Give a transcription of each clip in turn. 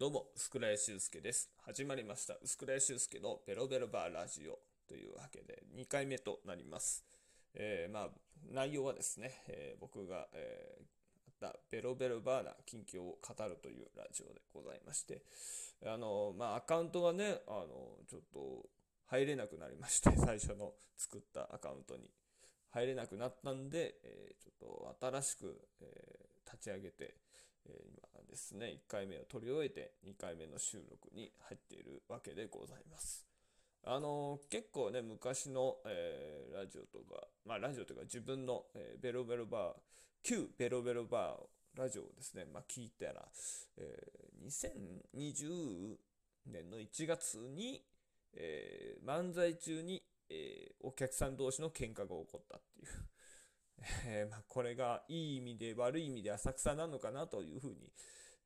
どうも、薄倉修介です。始まりました。薄倉修介のベロベロバーラジオというわけで2回目となります。えーまあ、内容はですね、えー僕が、えーあったベロベロバーな近況を語るというラジオでございまして、あの、まあ、アカウントがね、あの、ちょっと入れなくなりまして、最初の作ったアカウントに入れなくなったんで、えーちょっと新しく、え立ち上げて、今ですね、1回目を取り終えて2回目の収録に入っているわけでございます。あのー結構ね、昔の、えーラジオとか、まあラジオというか自分の、えベロベロバー、旧ベロベロバーラジオをですね、まあ聞いたら、えー2020年の1月に、え漫才中に、えお客さん同士の喧嘩が起こったっていう。えーまあ、これがいい意味で悪い意味で浅草なのかなというふうに、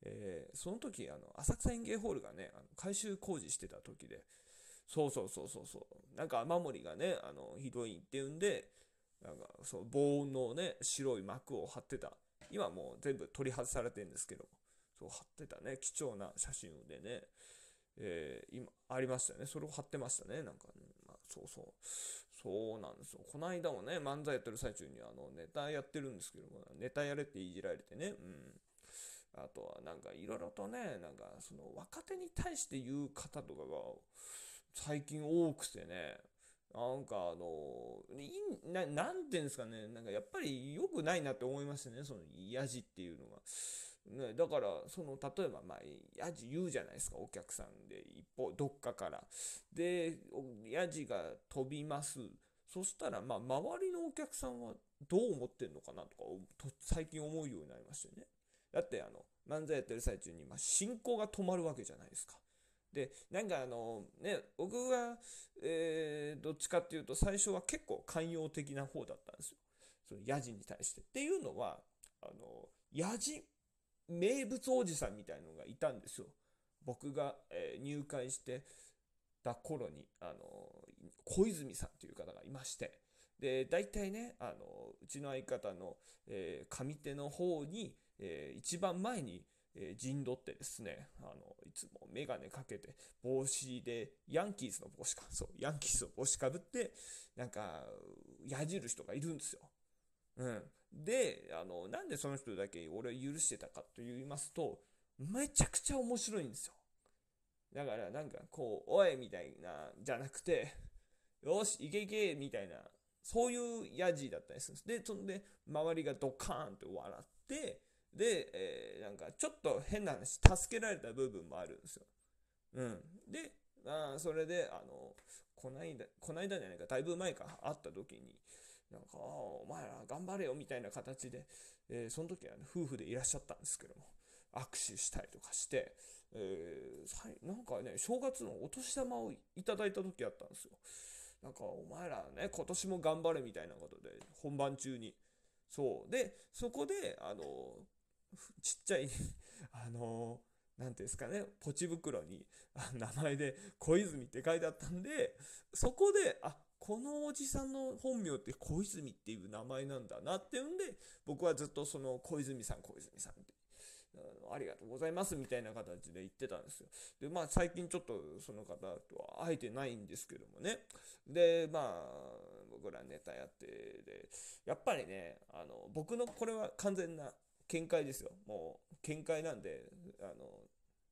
えーその時あの浅草園芸ホールがねあの改修工事してた時でそうそうそうそうそうなんか雨漏りがねあのひどいっていうんでなんかそう防音のね白い幕を貼ってた。今もう全部取り外されてるんですけどそう貼ってたね貴重な写真でね。えー今ありましたよね。それを貼ってましたね。なんか、ねまあ、そうそう。そうなんですよ。この間もね漫才やってる最中にあのネタやってるんですけどもネタやれっていじられてね。うん。あとはなんかいろいろとねなんかその若手に対して言う方とかが最近多くてね。なんかあのいななんていうんですかね。なんかやっぱり良くないなって思いましたね。そのやじっていうのが。ね、だからその例えばまあやじ言うじゃないですかお客さんで一方どっかから。でおやじが飛びます。そしたらまあ周りのお客さんはどう思ってんのかなとかと最近思うようになりましたよね。だってあの漫才やってる最中にま進行が止まるわけじゃないですか。でなんかあのね僕が、えーどっちかっていうと最初は結構寛容的な方だったんですよ。そのヤジに対して。っていうのはあのヤジ名物おじさんみたいのがいたんですよ。僕が、え入会してた頃にあの小泉さんという方がいまして。で大体ねあのうちの相方の、えー上手の方に、えー一番前に、えー陣取ってですねあのいつも眼鏡かけて帽子でヤンキースの帽子かそうヤンキースの帽子かぶってなんか矢印とかいるんですよ。うん、であのなんでその人だけ俺を許してたかと言いますとめちゃくちゃ面白いんですよだからなんかこう「おい!」みたいなじゃなくて「よし行け行け!」みたいなそういうヤジだったりするんですでそんで周りがドカーンと笑ってで、えーなんかちょっと変な話助けられた部分もあるんですよ、うん、であそれであのこないだこないだじゃないかだいぶ前か会った時になんか、お前ら頑張れよみたいな形で、えーその時は、ね、夫婦でいらっしゃったんですけども、握手したりとかして、えーなんかね、正月のお年玉をいただいた時あったんですよ。なんか、お前らね、今年も頑張れみたいなことで、本番中に。そう。で、そこで、あの、ちっちゃい、あの、なんていうんですかね、ポチ袋に名前で小泉って書いてあったんで、そこで、あこのおじさんの本名って小泉っていう名前なんだなっていうんで、僕はずっとその小泉さん、小泉さんって。あのありがとうございますみたいな形で言ってたんですよ。で、まあ最近ちょっとその方とは会えてないんですけどもね。で、まあ僕らネタやって、で、やっぱりね、あの僕のこれは完全な見解ですよ。もう見解なんで、あの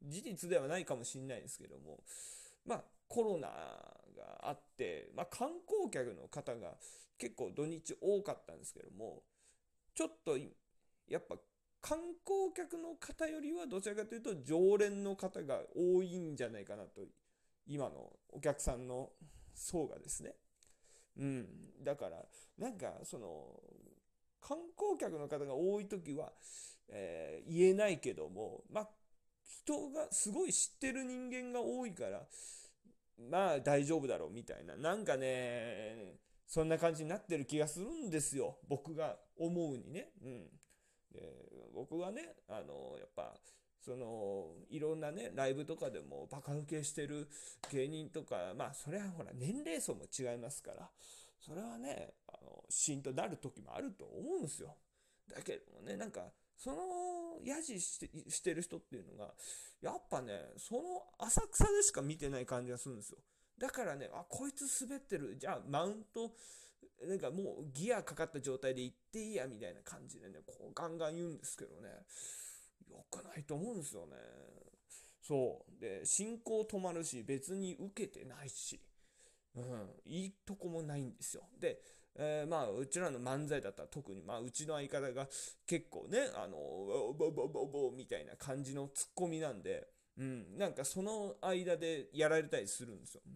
事実ではないかもしれないんですけども、まあコロナがあって、まあ、観光客の方が結構土日多かったんですけどもちょっとやっぱ観光客の方よりはどちらかというと常連の方が多いんじゃないかなと今のお客さんの層がですね。うん、だからなんかその観光客の方が多い時は、えー言えないけどもまあ人がすごい知ってる人間が多いからまあ大丈夫だろうみたいななんかねそんな感じになってる気がするんですよ僕が思うにね。うん、で僕はねあのやっぱそのいろんなねライブとかでもバカ受けしてる芸人とかまあそれはほら年齢層も違いますからそれはねあのシーンとなる時もあると思うんですよ。だけどもねなんかそのやじしてしてる人っていうのが、やっぱね、その浅草でしか見てない感じがするんですよ。だからね、あ、こいつ滑ってる。じゃあ、マウント、なんかもうギアかかった状態で行っていいや、みたいな感じでね、こうガンガン言うんですけどね、良くないと思うんですよね。そう。で、進行止まるし、別に受けてないし、うん、いいとこもないんですよ。で、えー、まあ、うちらの漫才だったら特に、まあ、うちの相方が結構ね、あの、ボボボボみたいな感じのツッコミなんで、うん、なんかその間でやられたりするんですよ。うん、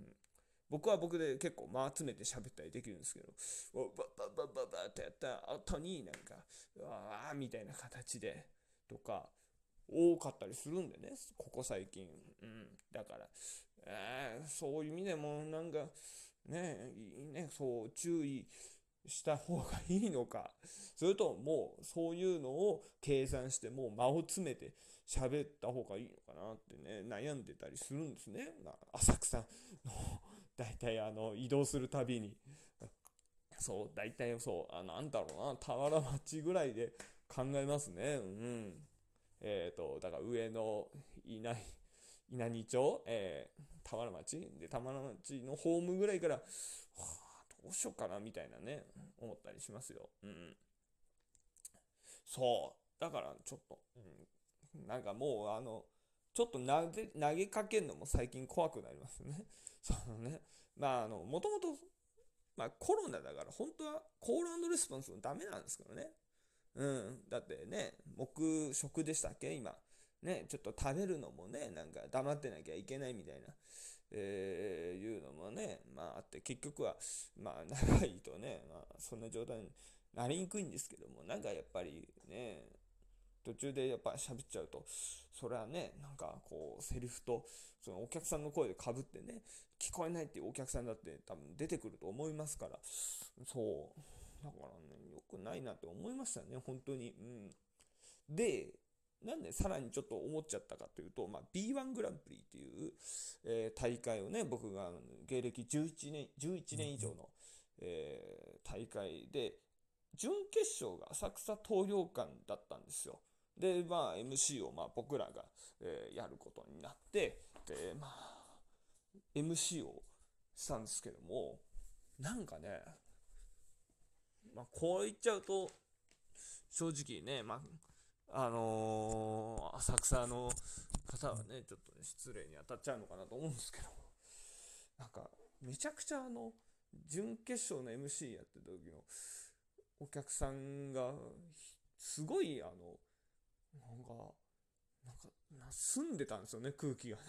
僕は僕で結構間集めて喋ったりできるんですけど、バババババってやった後になんか、うわーみたいな形で、とか、多かったりするんでね、ここ最近。うん。だから、えー、そういう意味でもなんか、ね、ね、そう注意した方がいいのか、それともうそういうのを計算してもう間を詰めて喋った方がいいのかなってね、悩んでたりするんですね。浅草の大体あの移動するたびに。そう、大体そう、あなんだろうな、俵町ぐらいで考えますね。うん。えっ、ー、と、だから上の稲稲荷町、えー、田原町で、田原町のホームぐらいから、はあ、どうしようかなみたいなね、思ったりしますよ。うん。そう。だからちょっと、うん、なんかもうあの、ちょっと投げ投げかけるのも最近怖くなりますね。そのね、まああの、もともと、まコロナだから本当はコールレスポンスもダメなんですけどね。うん。だってね、黙食でしたっけ？今。ね、ちょっと食べるのもね、なんか黙ってなきゃいけないみたいな、えー、いうのもね、まああって、結局は、まあ長いとね、まあそんな状態になりにくいんですけども、なんかやっぱりね、途中でやっぱ喋っちゃうと、それはね、なんかこう、セリフと、そのお客さんの声でかぶってね、聞こえないっていうお客さんだって多分出てくると思いますから、そう。だからね、良くないなって思いましたね、本当に。うん。で、なんでさらにちょっと思っちゃったかというと、まあ、B1 グランプリっていう、えー、大会をね、僕が芸歴11年、11年以上の、えー、大会で、準決勝が浅草東洋館だったんですよ。で、まあ、MC をまあ僕らが、えー、やることになって、で、まあ、MC をしたんですけども、なんかね、まあ、こう言っちゃうと、正直ね、まあ、あのー、浅草の方はね、ちょっと、ね、失礼に当たっちゃうのかなと思うんですけど、なんか、めちゃくちゃあの、準決勝の MC やってた時のお客さんが、すごい、あの、なんか、なんか、澄んでたんですよね、空気がね。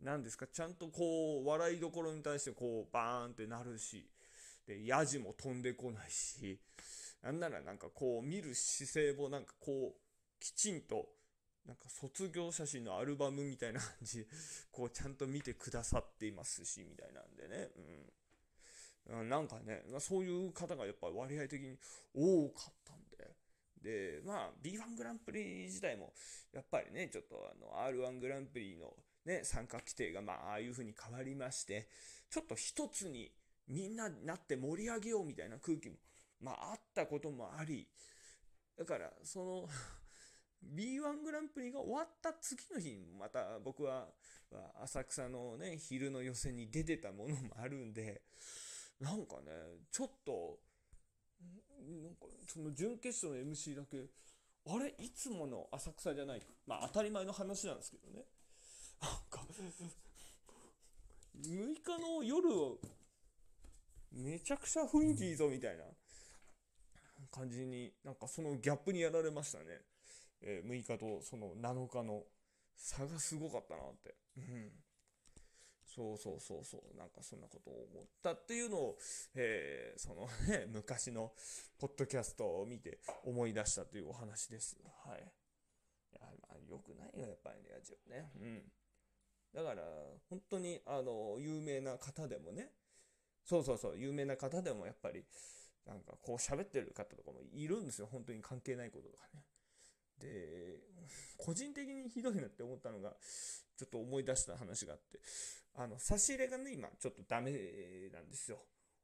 何ですか、ちゃんとこう、笑いどころに対してこう、バーンってなるし、で、ヤジも飛んでこないし、なんならなんかこう見る姿勢もなんかこう、きちんと、なんか卒業写真のアルバムみたいな感じ、こうちゃんと見てくださっていますし、みたいなんでね。うん。なんかね、そういう方がやっぱり割合的に多かったんで。で、まあ B1 グランプリ自体も、やっぱりね、ちょっとあの R1 グランプリのね、参加規定がまあああいう風に変わりまして、ちょっと一つにみんななって盛り上げようみたいな空気も、まああったこともあり、だからその B1 グランプリが終わった次の日にまた僕は浅草のね、昼の予選に出てたものもあるんで、なんかね、ちょっと、なんかその準決勝の MC だけ、あれいつもの浅草じゃないまあ当たり前の話なんですけどね。なんか6日の夜めちゃくちゃ雰囲気いいぞみたいな感じになんかそのギャップにやられましたね、えー、6日とその7日の差がすごかったなって、うん、そうそうそうそう。なんかそんなことを思ったっていうのを、えー、そのね昔のポッドキャストを見て思い出したというお話です。はい。いやまあよくないよやっぱりねラジオね。うん。だから本当にあの有名な方でもね。そうそうそう、有名な方でもやっぱり、なんかこう喋ってる方とかもいるんですよ。本当に関係ないこととかね。で、個人的にひどいなって思ったのが、ちょっと思い出した話があって、あの、差し入れがね、今ちょっとダメなんですよ。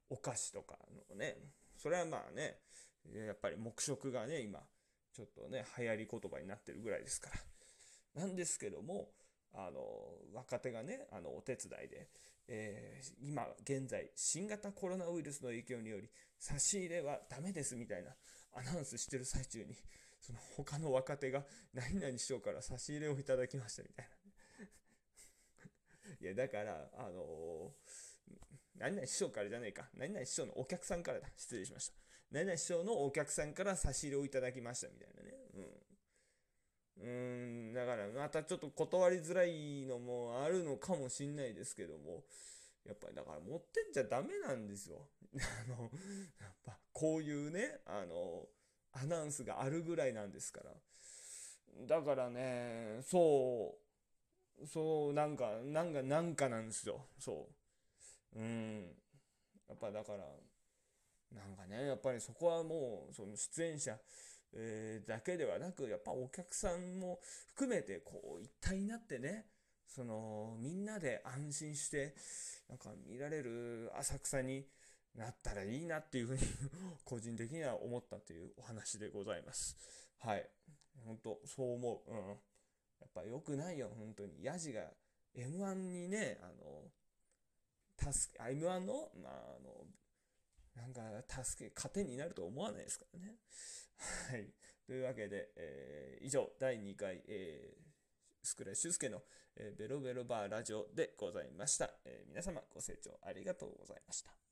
お菓子とかのね。それはまあね、やっぱり黙食がね、今、ちょっとね、流行り言葉になってるぐらいですから。なんですけども、あの、若手がね、あの、お手伝いで、えー、今現在、新型コロナウイルスの影響により、差し入れはダメですみたいなアナウンスしてる最中に、その他の若手が、何々師匠から差し入れをいただきましたみたいな。いや、だから、あのー、何々師匠からじゃないか。何々師匠のお客さんからだ。失礼しました。何々師匠のお客さんから差し入れをいただきましたみたいなね。うん。うん、だからまたちょっと断りづらいのもあるのかもしんないですけども、やっぱりだから持ってんじゃダメなんですよ。あの、やっぱこういうね、あの、アナウンスがあるぐらいなんですから。だからね、そう、そう、なんか、なんか、なんかなんですよ。そう。うん。やっぱだから、なんかね、やっぱりそこはもう、その出演者、えー、だけではなく、やっぱお客さんも含めて、こう、一体になってね、その、みんなで安心して、なんか見られる浅草に、なったらいいなっていうふうに 個人的には思ったというお話でございます。はい。本当そう思う。うん。やっぱ良くないよ、本当に。ヤジが M1 にね、あの、助け、M1 の、まあ、あの、なんか、助け、糧になると思わないですからね。はい。というわけで、えー、以上、第2回、えー、スクラシュスケの、えー、ベロベロバーラジオでございました。えー、皆様ご清聴ありがとうございました。